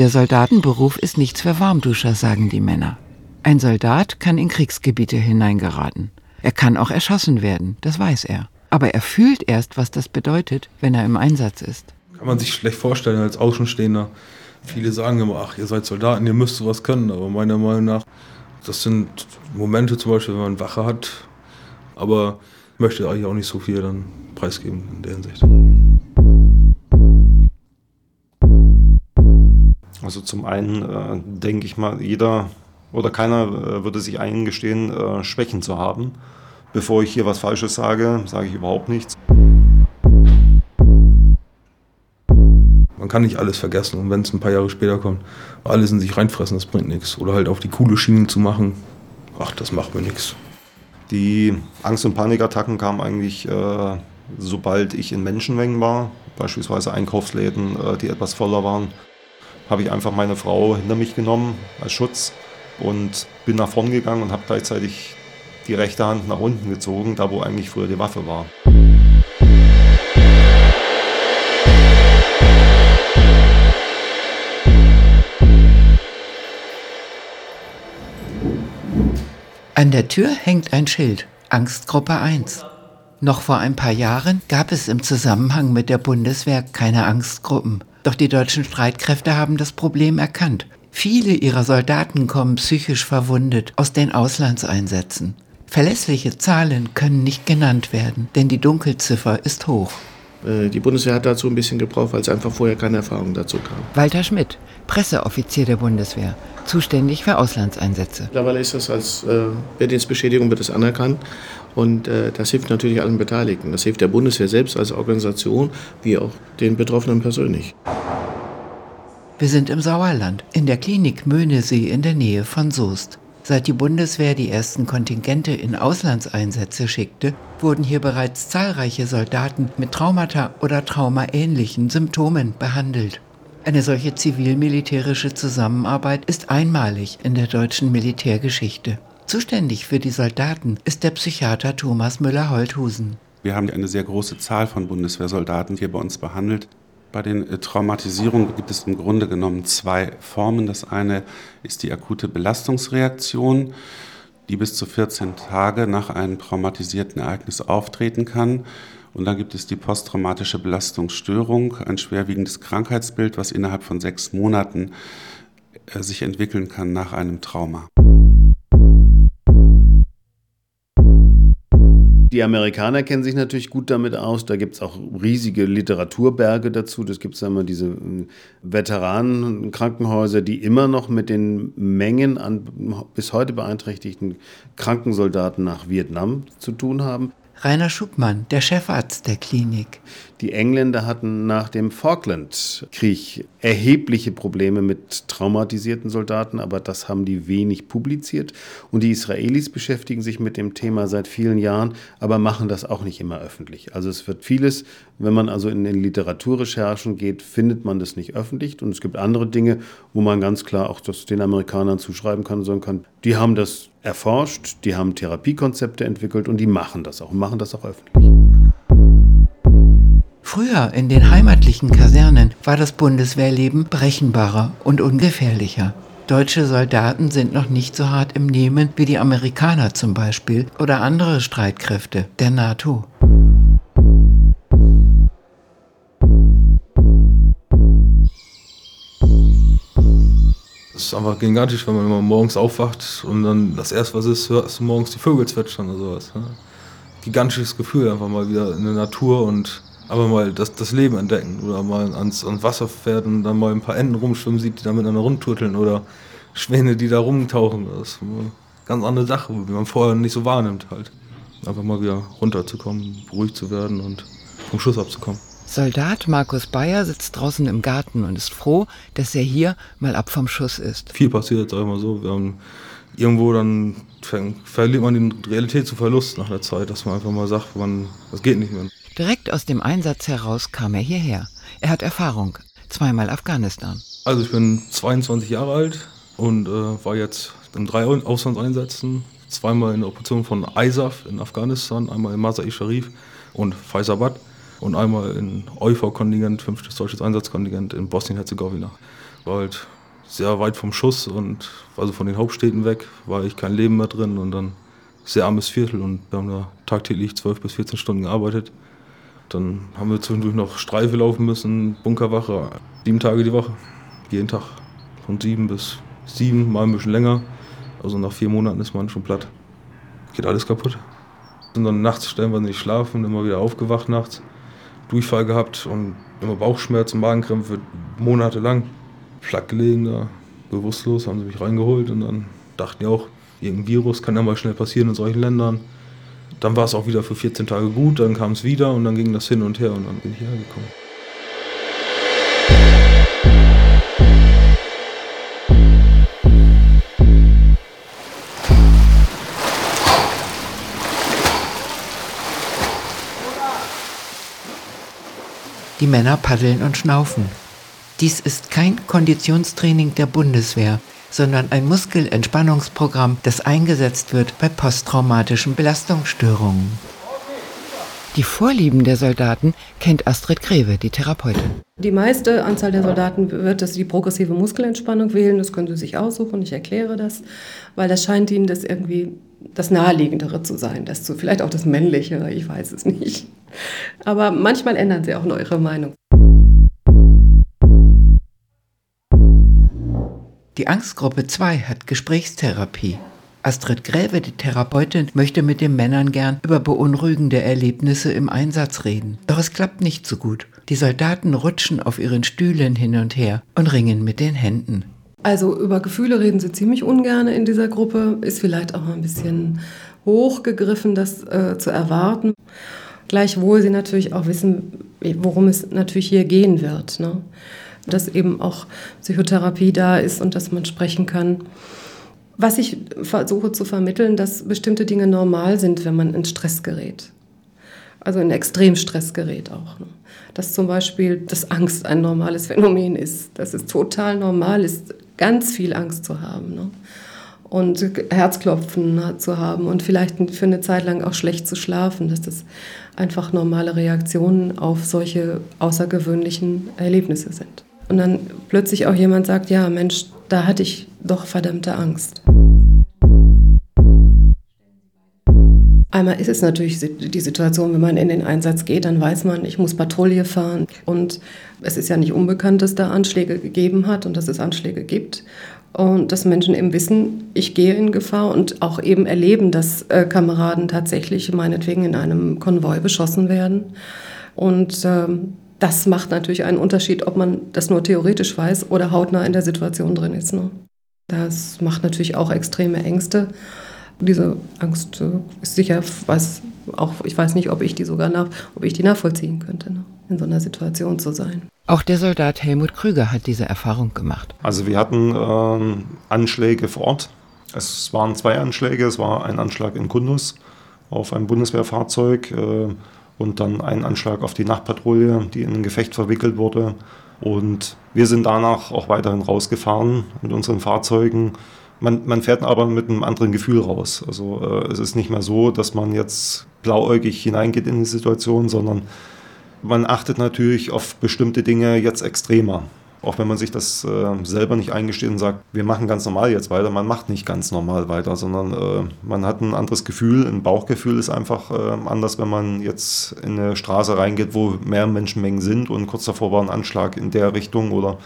Der Soldatenberuf ist nichts für Warmduscher, sagen die Männer. Ein Soldat kann in Kriegsgebiete hineingeraten. Er kann auch erschossen werden, das weiß er. Aber er fühlt erst, was das bedeutet, wenn er im Einsatz ist. Kann man sich schlecht vorstellen als Außenstehender. Viele sagen immer, ach, ihr seid Soldaten, ihr müsst sowas können. Aber meiner Meinung nach, das sind Momente zum Beispiel, wenn man Wache hat. Aber ich möchte eigentlich auch nicht so viel dann preisgeben in der Hinsicht. Also zum einen äh, denke ich mal, jeder oder keiner äh, würde sich eingestehen, äh, Schwächen zu haben. Bevor ich hier was Falsches sage, sage ich überhaupt nichts. Man kann nicht alles vergessen und wenn es ein paar Jahre später kommt, alles in sich reinfressen, das bringt nichts. Oder halt auf die coole Schiene zu machen, ach, das macht mir nichts. Die Angst- und Panikattacken kamen eigentlich, äh, sobald ich in Menschenmengen war, beispielsweise Einkaufsläden, äh, die etwas voller waren, habe ich einfach meine Frau hinter mich genommen als Schutz und bin nach vorn gegangen und habe gleichzeitig die rechte Hand nach unten gezogen, da wo eigentlich früher die Waffe war. An der Tür hängt ein Schild, Angstgruppe 1. Noch vor ein paar Jahren gab es im Zusammenhang mit der Bundeswehr keine Angstgruppen. Doch die deutschen Streitkräfte haben das Problem erkannt. Viele ihrer Soldaten kommen psychisch verwundet aus den Auslandseinsätzen. Verlässliche Zahlen können nicht genannt werden, denn die Dunkelziffer ist hoch. Äh, die Bundeswehr hat dazu ein bisschen gebraucht, weil es einfach vorher keine Erfahrung dazu kam. Walter Schmidt, Presseoffizier der Bundeswehr, zuständig für Auslandseinsätze. Mittlerweile ist das als äh, Wehrdienstbeschädigung wird das anerkannt und äh, das hilft natürlich allen Beteiligten. Das hilft der Bundeswehr selbst als Organisation, wie auch den Betroffenen persönlich. Wir sind im Sauerland, in der Klinik Möhnesee in der Nähe von Soest. Seit die Bundeswehr die ersten Kontingente in Auslandseinsätze schickte, wurden hier bereits zahlreiche Soldaten mit Traumata oder traumaähnlichen Symptomen behandelt. Eine solche zivil-militärische Zusammenarbeit ist einmalig in der deutschen Militärgeschichte. Zuständig für die Soldaten ist der Psychiater Thomas Müller-Holthusen. Wir haben eine sehr große Zahl von Bundeswehrsoldaten hier bei uns behandelt. Bei den äh, Traumatisierungen gibt es im Grunde genommen zwei Formen. Das eine ist die akute Belastungsreaktion, die bis zu 14 Tage nach einem traumatisierten Ereignis auftreten kann. Und dann gibt es die posttraumatische Belastungsstörung, ein schwerwiegendes Krankheitsbild, was innerhalb von sechs Monaten äh, sich entwickeln kann nach einem Trauma. Die Amerikaner kennen sich natürlich gut damit aus. Da gibt es auch riesige Literaturberge dazu. Das gibt es einmal diese äh, Veteranenkrankenhäuser, die immer noch mit den Mengen an bis heute beeinträchtigten Krankensoldaten nach Vietnam zu tun haben. Rainer Schubmann, der Chefarzt der Klinik. Die Engländer hatten nach dem Falklandkrieg erhebliche Probleme mit traumatisierten Soldaten, aber das haben die wenig publiziert. Und die Israelis beschäftigen sich mit dem Thema seit vielen Jahren, aber machen das auch nicht immer öffentlich. Also es wird vieles, wenn man also in den Literaturrecherchen geht, findet man das nicht öffentlich. Und es gibt andere Dinge, wo man ganz klar auch das den Amerikanern zuschreiben kann sagen kann, die haben das erforscht, die haben Therapiekonzepte entwickelt und die machen das auch und machen das auch öffentlich. Früher in den heimatlichen Kasernen war das Bundeswehrleben brechenbarer und ungefährlicher. Deutsche Soldaten sind noch nicht so hart im Nehmen wie die Amerikaner zum Beispiel oder andere Streitkräfte der NATO. Es ist einfach gigantisch, wenn man immer morgens aufwacht und dann das erste, was ist, hörst du morgens die Vögel zwitschern oder sowas. Ne? Gigantisches Gefühl, einfach mal wieder in der Natur und aber mal das, das Leben entdecken oder mal ans, ans Wasser fährt und dann mal ein paar Enten rumschwimmen sieht, die da miteinander rumturteln oder Schwäne, die da rumtauchen. Das ist eine ganz andere Sache, die man vorher nicht so wahrnimmt halt. Einfach mal wieder runterzukommen, ruhig zu werden und vom Schuss abzukommen. Soldat Markus Bayer sitzt draußen im Garten und ist froh, dass er hier mal ab vom Schuss ist. Viel passiert, sag ich mal so. Wir haben irgendwo dann verliert man den Realität zu Verlust nach der Zeit, dass man einfach mal sagt, man, das geht nicht mehr. Direkt aus dem Einsatz heraus kam er hierher. Er hat Erfahrung. Zweimal Afghanistan. Also ich bin 22 Jahre alt und äh, war jetzt in drei Auslandseinsätzen. Zweimal in der Operation von ISAF in Afghanistan, einmal in Masai Sharif und Faisabad und einmal in EUV-Kontingent, fünftes deutsches Einsatzkontingent in Bosnien-Herzegowina. War halt sehr weit vom Schuss und also von den Hauptstädten weg, war ich kein Leben mehr drin und dann sehr armes Viertel und wir haben da tagtäglich 12 bis 14 Stunden gearbeitet. Dann haben wir zwischendurch noch Streife laufen müssen, Bunkerwache, sieben Tage die Woche, jeden Tag von sieben bis sieben, mal ein bisschen länger. Also nach vier Monaten ist man schon platt. Geht alles kaputt. Und dann nachts stellen wir nicht schlafen, immer wieder aufgewacht nachts, Durchfall gehabt und immer Bauchschmerzen, Magenkrämpfe, monatelang. Platt gelegen da, bewusstlos, haben sie mich reingeholt und dann dachten die auch, irgendein Virus kann ja mal schnell passieren in solchen Ländern. Dann war es auch wieder für 14 Tage gut, dann kam es wieder und dann ging das hin und her und dann bin ich hierher Die Männer paddeln und schnaufen. Dies ist kein Konditionstraining der Bundeswehr, sondern ein Muskelentspannungsprogramm, das eingesetzt wird bei posttraumatischen Belastungsstörungen. Die Vorlieben der Soldaten kennt Astrid Greve, die Therapeutin. Die meiste Anzahl der Soldaten wird das die progressive Muskelentspannung wählen. Das können sie sich aussuchen. Ich erkläre das, weil das scheint ihnen das irgendwie das Naheliegendere zu sein. Das zu, vielleicht auch das Männlichere, ich weiß es nicht. Aber manchmal ändern sie auch noch ihre Meinung. Die Angstgruppe 2 hat Gesprächstherapie. Astrid Gräve, die Therapeutin, möchte mit den Männern gern über beunruhigende Erlebnisse im Einsatz reden. Doch es klappt nicht so gut. Die Soldaten rutschen auf ihren Stühlen hin und her und ringen mit den Händen. Also über Gefühle reden sie ziemlich ungern in dieser Gruppe. Ist vielleicht auch ein bisschen hochgegriffen, das äh, zu erwarten. Gleichwohl sie natürlich auch wissen, worum es natürlich hier gehen wird. Ne? Dass eben auch Psychotherapie da ist und dass man sprechen kann. Was ich versuche zu vermitteln, dass bestimmte Dinge normal sind, wenn man in Stress gerät. Also in Extremstress gerät auch. Ne? Dass zum Beispiel das Angst ein normales Phänomen ist. Dass es total normal ist, ganz viel Angst zu haben. Ne? Und Herzklopfen zu haben und vielleicht für eine Zeit lang auch schlecht zu schlafen. Dass das einfach normale Reaktionen auf solche außergewöhnlichen Erlebnisse sind. Und dann plötzlich auch jemand sagt, ja Mensch, da hatte ich doch verdammte Angst. Einmal ist es natürlich die Situation, wenn man in den Einsatz geht, dann weiß man, ich muss Patrouille fahren. Und es ist ja nicht unbekannt, dass da Anschläge gegeben hat und dass es Anschläge gibt. Und dass Menschen eben wissen, ich gehe in Gefahr und auch eben erleben, dass äh, Kameraden tatsächlich meinetwegen in einem Konvoi beschossen werden. Und ähm, das macht natürlich einen Unterschied, ob man das nur theoretisch weiß oder hautnah in der Situation drin ist. Ne? Das macht natürlich auch extreme Ängste diese Angst äh, ist sicher was auch ich weiß nicht, ob ich die sogar nach, ob ich die nachvollziehen könnte, ne? in so einer Situation zu sein. Auch der Soldat Helmut Krüger hat diese Erfahrung gemacht. Also wir hatten ähm, Anschläge vor Ort. Es waren zwei Anschläge. Es war ein Anschlag in Kundus auf ein Bundeswehrfahrzeug äh, und dann ein Anschlag auf die Nachtpatrouille, die in ein Gefecht verwickelt wurde. Und wir sind danach auch weiterhin rausgefahren mit unseren Fahrzeugen man, man fährt aber mit einem anderen Gefühl raus. Also äh, es ist nicht mehr so, dass man jetzt blauäugig hineingeht in die Situation, sondern man achtet natürlich auf bestimmte Dinge jetzt extremer. Auch wenn man sich das äh, selber nicht eingesteht und sagt, wir machen ganz normal jetzt weiter, man macht nicht ganz normal weiter, sondern äh, man hat ein anderes Gefühl, ein Bauchgefühl ist einfach äh, anders, wenn man jetzt in eine Straße reingeht, wo mehr Menschenmengen sind und kurz davor war ein Anschlag in der Richtung oder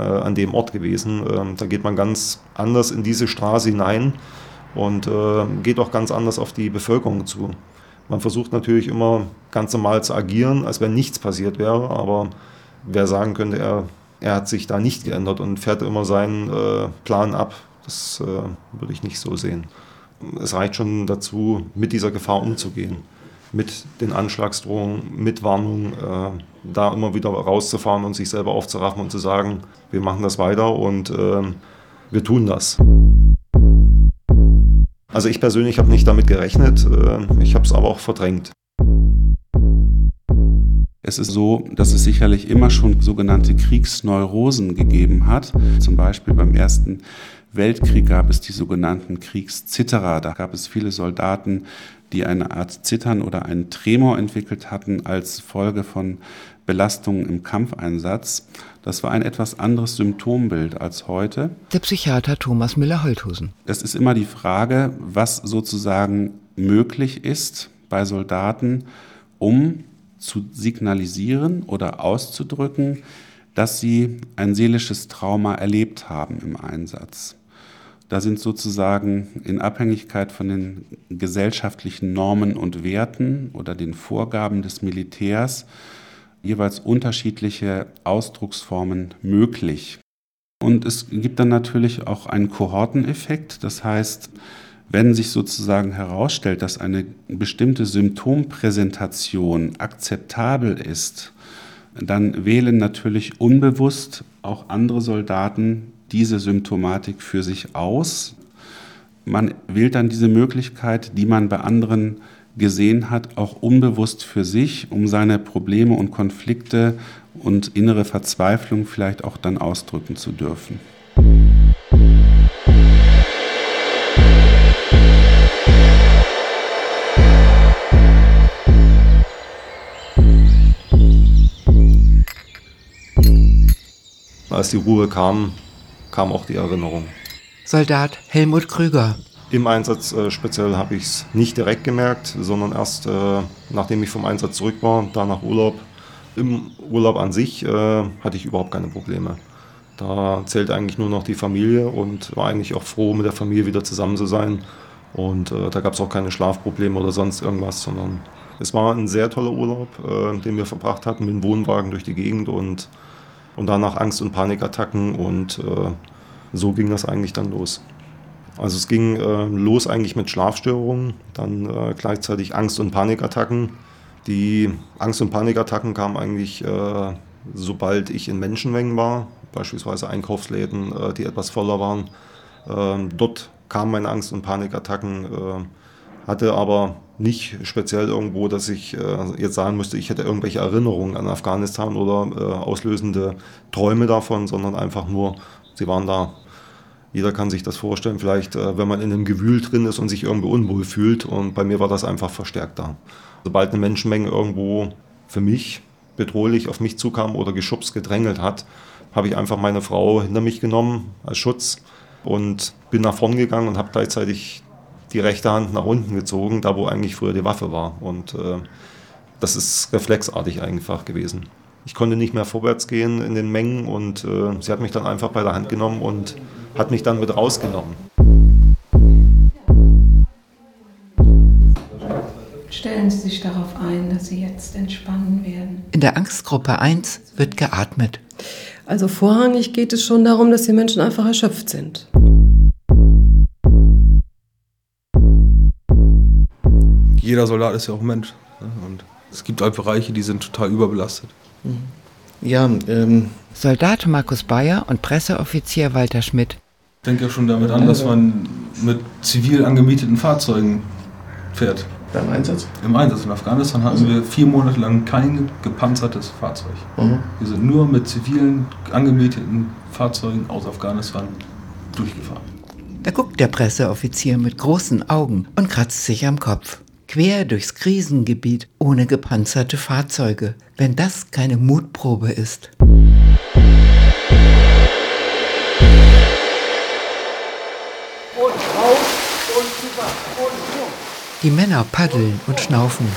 äh, an dem Ort gewesen. Ähm, da geht man ganz anders in diese Straße hinein und äh, geht auch ganz anders auf die Bevölkerung zu. Man versucht natürlich immer ganz normal zu agieren, als wenn nichts passiert wäre, aber wer sagen könnte, er, er hat sich da nicht geändert und fährt immer seinen äh, Plan ab, das äh, würde ich nicht so sehen. Es reicht schon dazu, mit dieser Gefahr umzugehen mit den Anschlagsdrohungen, mit Warnungen, äh, da immer wieder rauszufahren und sich selber aufzuraffen und zu sagen, wir machen das weiter und äh, wir tun das. Also ich persönlich habe nicht damit gerechnet, äh, ich habe es aber auch verdrängt. Es ist so, dass es sicherlich immer schon sogenannte Kriegsneurosen gegeben hat. Zum Beispiel beim Ersten Weltkrieg gab es die sogenannten Kriegszitterer. Da gab es viele Soldaten, die eine Art Zittern oder einen Tremor entwickelt hatten als Folge von Belastungen im Kampfeinsatz. Das war ein etwas anderes Symptombild als heute. Der Psychiater Thomas Müller-Holthusen. Es ist immer die Frage, was sozusagen möglich ist bei Soldaten, um zu signalisieren oder auszudrücken, dass sie ein seelisches Trauma erlebt haben im Einsatz. Da sind sozusagen in Abhängigkeit von den gesellschaftlichen Normen und Werten oder den Vorgaben des Militärs jeweils unterschiedliche Ausdrucksformen möglich. Und es gibt dann natürlich auch einen Kohorteneffekt. Das heißt, wenn sich sozusagen herausstellt, dass eine bestimmte Symptompräsentation akzeptabel ist, dann wählen natürlich unbewusst auch andere Soldaten diese Symptomatik für sich aus. Man wählt dann diese Möglichkeit, die man bei anderen gesehen hat, auch unbewusst für sich, um seine Probleme und Konflikte und innere Verzweiflung vielleicht auch dann ausdrücken zu dürfen. Als die Ruhe kam, kam auch die Erinnerung. Soldat Helmut Krüger. Im Einsatz äh, speziell habe ich es nicht direkt gemerkt, sondern erst äh, nachdem ich vom Einsatz zurück war, danach Urlaub. Im Urlaub an sich äh, hatte ich überhaupt keine Probleme. Da zählte eigentlich nur noch die Familie und war eigentlich auch froh, mit der Familie wieder zusammen zu sein. Und äh, da gab es auch keine Schlafprobleme oder sonst irgendwas, sondern es war ein sehr toller Urlaub, äh, den wir verbracht hatten mit dem Wohnwagen durch die Gegend und, und danach Angst- und Panikattacken und äh, so ging das eigentlich dann los. Also es ging äh, los eigentlich mit Schlafstörungen, dann äh, gleichzeitig Angst- und Panikattacken. Die Angst- und Panikattacken kamen eigentlich, äh, sobald ich in Menschenmengen war, beispielsweise Einkaufsläden, äh, die etwas voller waren. Ähm, dort kamen meine Angst- und Panikattacken, äh, hatte aber nicht speziell irgendwo, dass ich äh, jetzt sagen müsste, ich hätte irgendwelche Erinnerungen an Afghanistan oder auslösende Träume davon, sondern einfach nur, sie waren da jeder kann sich das vorstellen, vielleicht, äh, wenn man in einem Gewühl drin ist und sich irgendwo unwohl fühlt. Und bei mir war das einfach verstärkt da. Sobald eine Menschenmenge irgendwo für mich bedrohlich auf mich zukam oder geschubst, gedrängelt hat, habe ich einfach meine Frau hinter mich genommen als Schutz und bin nach vorn gegangen und habe gleichzeitig die rechte Hand nach unten gezogen, da wo eigentlich früher die Waffe war. Und äh, das ist reflexartig einfach gewesen. Ich konnte nicht mehr vorwärts gehen in den Mengen und äh, sie hat mich dann einfach bei der Hand genommen und hat mich dann mit rausgenommen. Stellen Sie sich darauf ein, dass Sie jetzt entspannen werden. In der Angstgruppe 1 wird geatmet. Also vorrangig geht es schon darum, dass die Menschen einfach erschöpft sind. Jeder Soldat ist ja auch ein Mensch. Ne? Und es gibt halt Bereiche, die sind total überbelastet. Ja, ähm, Soldat Markus Bayer und Presseoffizier Walter Schmidt. Fängt ja schon damit an, dass man mit zivil angemieteten Fahrzeugen fährt. beim Einsatz? Im Einsatz in Afghanistan hatten wir vier Monate lang kein gepanzertes Fahrzeug. Wir sind nur mit zivilen angemieteten Fahrzeugen aus Afghanistan durchgefahren. Da guckt der Presseoffizier mit großen Augen und kratzt sich am Kopf. Quer durchs Krisengebiet ohne gepanzerte Fahrzeuge. Wenn das keine Mutprobe ist. Die Männer paddeln und schnaufen.